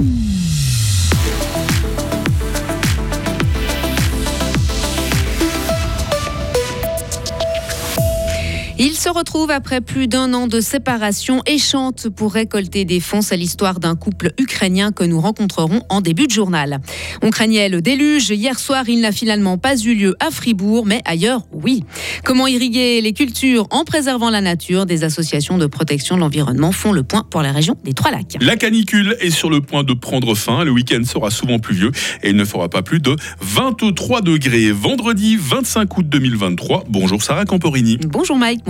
Bye. Ils se retrouvent après plus d'un an de séparation et chantent pour récolter des fonds. C'est l'histoire d'un couple ukrainien que nous rencontrerons en début de journal. On craignait le déluge. Hier soir, il n'a finalement pas eu lieu à Fribourg, mais ailleurs, oui. Comment irriguer les cultures en préservant la nature? Des associations de protection de l'environnement font le point pour la région des Trois-Lacs. La canicule est sur le point de prendre fin. Le week-end sera souvent pluvieux et il ne fera pas plus de 23 degrés. Vendredi 25 août 2023. Bonjour Sarah Camporini. Bonjour Mike.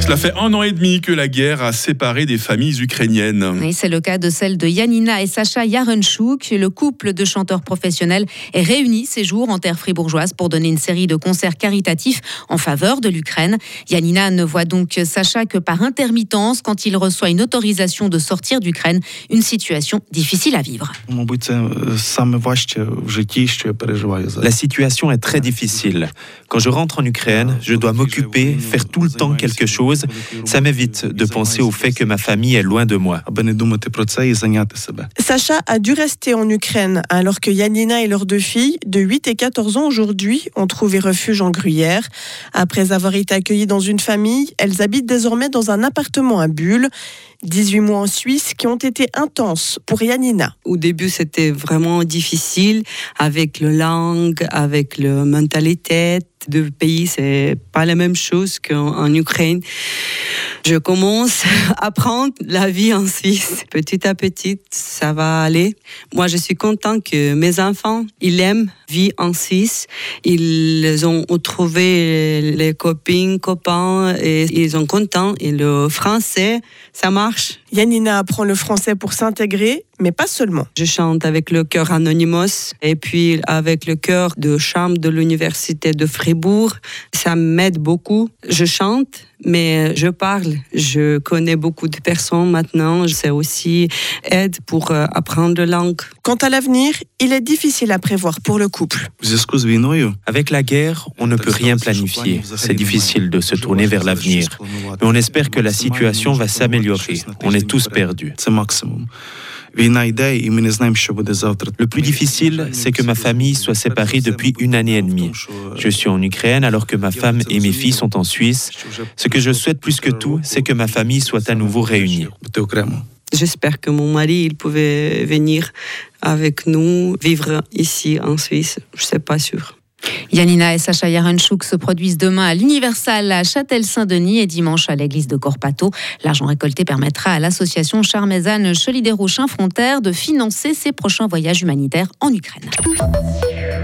Cela fait un an et demi que la guerre a séparé des familles ukrainiennes. Et c'est le cas de celle de Yanina et Sacha Yarenchuk. Le couple de chanteurs professionnels est réuni ces jours en terre fribourgeoise pour donner une série de concerts caritatifs en faveur de l'Ukraine. Yanina ne voit donc Sacha que par intermittence quand il reçoit une autorisation de sortir d'Ukraine. Une situation difficile à vivre. La situation est très difficile. Quand je rentre en Ukraine, je dois m'occuper, faire tout le temps quelque chose. Ça m'évite de penser au fait que ma famille est loin de moi. Sacha a dû rester en Ukraine alors que Yanina et leurs deux filles, de 8 et 14 ans aujourd'hui, ont trouvé refuge en Gruyère. Après avoir été accueillies dans une famille, elles habitent désormais dans un appartement à Bulle. 18 mois en Suisse qui ont été intenses pour Yanina. Au début, c'était vraiment difficile avec la langue, avec la mentalité. Deux pays, c'est pas la même chose qu'en Ukraine. Je commence à apprendre la vie en Suisse. Petit à petit, ça va aller. Moi, je suis content que mes enfants, ils aiment vivre en Suisse. Ils ont trouvé les copines, copains et ils sont contents. Et le français, ça marche. Yanina apprend le français pour s'intégrer, mais pas seulement. Je chante avec le chœur Anonymous et puis avec le chœur de chambre de l'université de Fribourg. Ça m'aide beaucoup. Je chante, mais je parle. Je connais beaucoup de personnes maintenant. C'est aussi aide pour euh, apprendre la langue. Quant à l'avenir, il est difficile à prévoir pour le couple. Avec la guerre, on ne peut rien planifier. C'est difficile de se tourner vers l'avenir. Mais on espère que la situation va s'améliorer. On est tous perdus. Le plus difficile, c'est que ma famille soit séparée depuis une année et demie. Je suis en Ukraine alors que ma femme et mes filles sont en Suisse. Ce que je souhaite plus que tout, c'est que ma famille soit à nouveau réunie. J'espère que mon mari, il pouvait venir avec nous, vivre ici en Suisse. Je ne sais pas sûr. Yanina et Sacha Yarenchuk se produisent demain à l'Universal à Châtel-Saint-Denis et dimanche à l'église de Corpato. L'argent récolté permettra à l'association Charmezane Cholidé-Rochin-Frontière de financer ses prochains voyages humanitaires en Ukraine.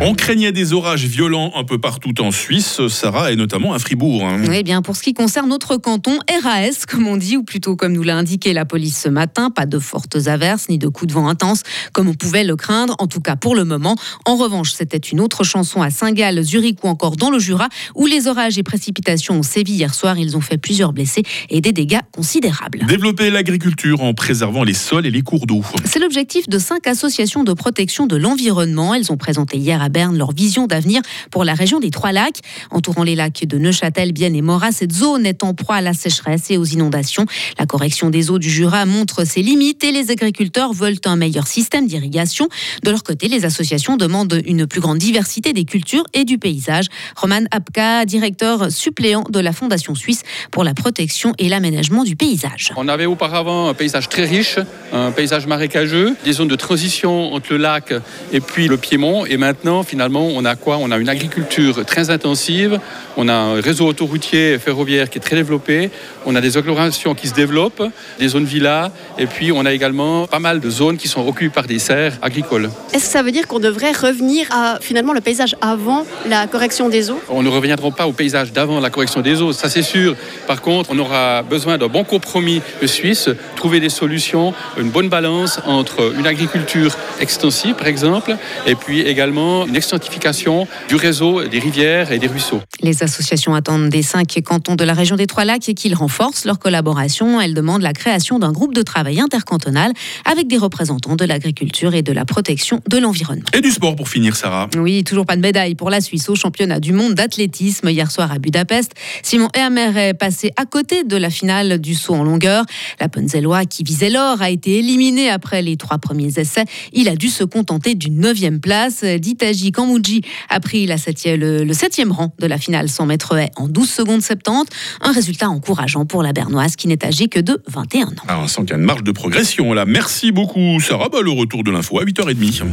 On craignait des orages violents un peu partout en Suisse, Sarah, et notamment à Fribourg. Hein. Oui, bien pour ce qui concerne notre canton, RAS, comme on dit, ou plutôt comme nous l'a indiqué la police ce matin, pas de fortes averses ni de coups de vent intenses, comme on pouvait le craindre, en tout cas pour le moment. En revanche, c'était une autre chanson à Saint-Gall, Zurich ou encore dans le Jura, où les orages et précipitations ont sévi hier soir. Ils ont fait plusieurs blessés et des dégâts considérables. Développer l'agriculture en préservant les sols et les cours d'eau. C'est l'objectif de cinq associations de protection de l'environnement. Elles ont présenté hier à Berne leur vision d'avenir pour la région des Trois Lacs. Entourant les lacs de Neuchâtel, Bienne et Morat, cette zone est en proie à la sécheresse et aux inondations. La correction des eaux du Jura montre ses limites et les agriculteurs veulent un meilleur système d'irrigation. De leur côté, les associations demandent une plus grande diversité des cultures et du paysage. Roman Apka, directeur suppléant de la Fondation suisse pour la protection et l'aménagement du paysage. On avait auparavant un paysage très riche, un paysage marécageux, des zones de transition entre le lac et puis le Piémont. Et maintenant, finalement, on a quoi? On a une agriculture très intensive, on a un réseau autoroutier ferroviaire qui est très développé, on a des agglomérations qui se développent, des zones villas, et puis on a également pas mal de zones qui sont occupées par des serres agricoles. Est-ce que ça veut dire qu'on devrait revenir à finalement le paysage avant la correction des eaux? On ne reviendra pas au paysage d'avant la correction des eaux, ça c'est sûr. Par contre, on aura besoin d'un bon compromis de Suisse, trouver des solutions, une bonne balance entre une agriculture extensive par exemple, et puis également vraiment une extensification du réseau des rivières et des ruisseaux. Les associations attendent des cinq cantons de la région des Trois Lacs qu'ils renforcent leur collaboration. Elles demandent la création d'un groupe de travail intercantonal avec des représentants de l'agriculture et de la protection de l'environnement. Et du sport pour finir, Sarah. Oui, toujours pas de médaille pour la Suisse au championnat du monde d'athlétisme hier soir à Budapest. Simon Hermer est passé à côté de la finale du saut en longueur. La Penzellois, qui visait l'or, a été éliminé après les trois premiers essais. Il a dû se contenter d'une neuvième place. Ditaji Kamouji a pris la septième, le, le septième rang de la finale 100 mètres haies en 12 secondes 70. Un résultat encourageant pour la Bernoise qui n'est âgée que de 21 ans. Ah, on sent qu'il y a une marge de progression là. Merci beaucoup, Sarah. Bah, le retour de l'info à 8h30.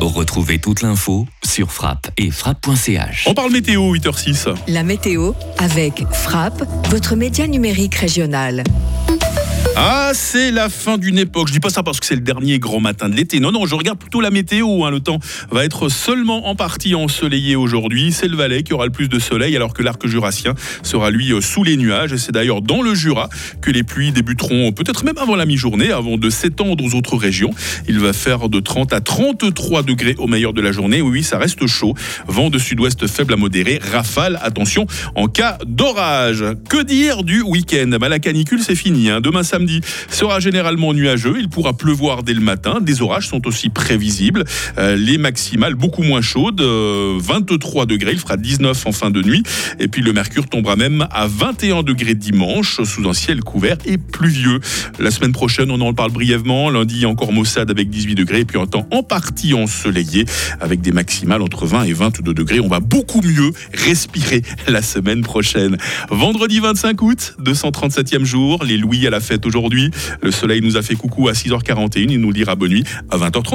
Retrouvez toute l'info sur frappe et frappe.ch. On parle météo, 8h06. La météo avec Frappe, votre média numérique régional. Ah, c'est la fin d'une époque. Je dis pas ça parce que c'est le dernier grand matin de l'été. Non, non, je regarde plutôt la météo. hein. Le temps va être seulement en partie ensoleillé aujourd'hui. C'est le Valais qui aura le plus de soleil, alors que l'arc jurassien sera lui euh, sous les nuages. Et c'est d'ailleurs dans le Jura que les pluies débuteront peut-être même avant la mi-journée, avant de s'étendre aux autres régions. Il va faire de 30 à 33 degrés au meilleur de la journée. Oui, oui, ça reste chaud. Vent de sud-ouest faible à modéré. Rafale, attention, en cas d'orage. Que dire du week-end? Bah, La canicule, c'est fini. hein. Demain samedi sera généralement nuageux. Il pourra pleuvoir dès le matin. Des orages sont aussi prévisibles. Euh, les maximales beaucoup moins chaudes, euh, 23 degrés. Il fera 19 en fin de nuit. Et puis le mercure tombera même à 21 degrés dimanche sous un ciel couvert et pluvieux. La semaine prochaine, on en parle brièvement. Lundi, encore maussade avec 18 degrés. Et puis un temps en partie ensoleillé avec des maximales entre 20 et 22 degrés. On va beaucoup mieux respirer la semaine prochaine. Vendredi 25 août, 237e jour. Les Louis à la fête aujourd'hui. Le soleil nous a fait coucou à 6h41. Il nous dira bonne nuit à 20h30.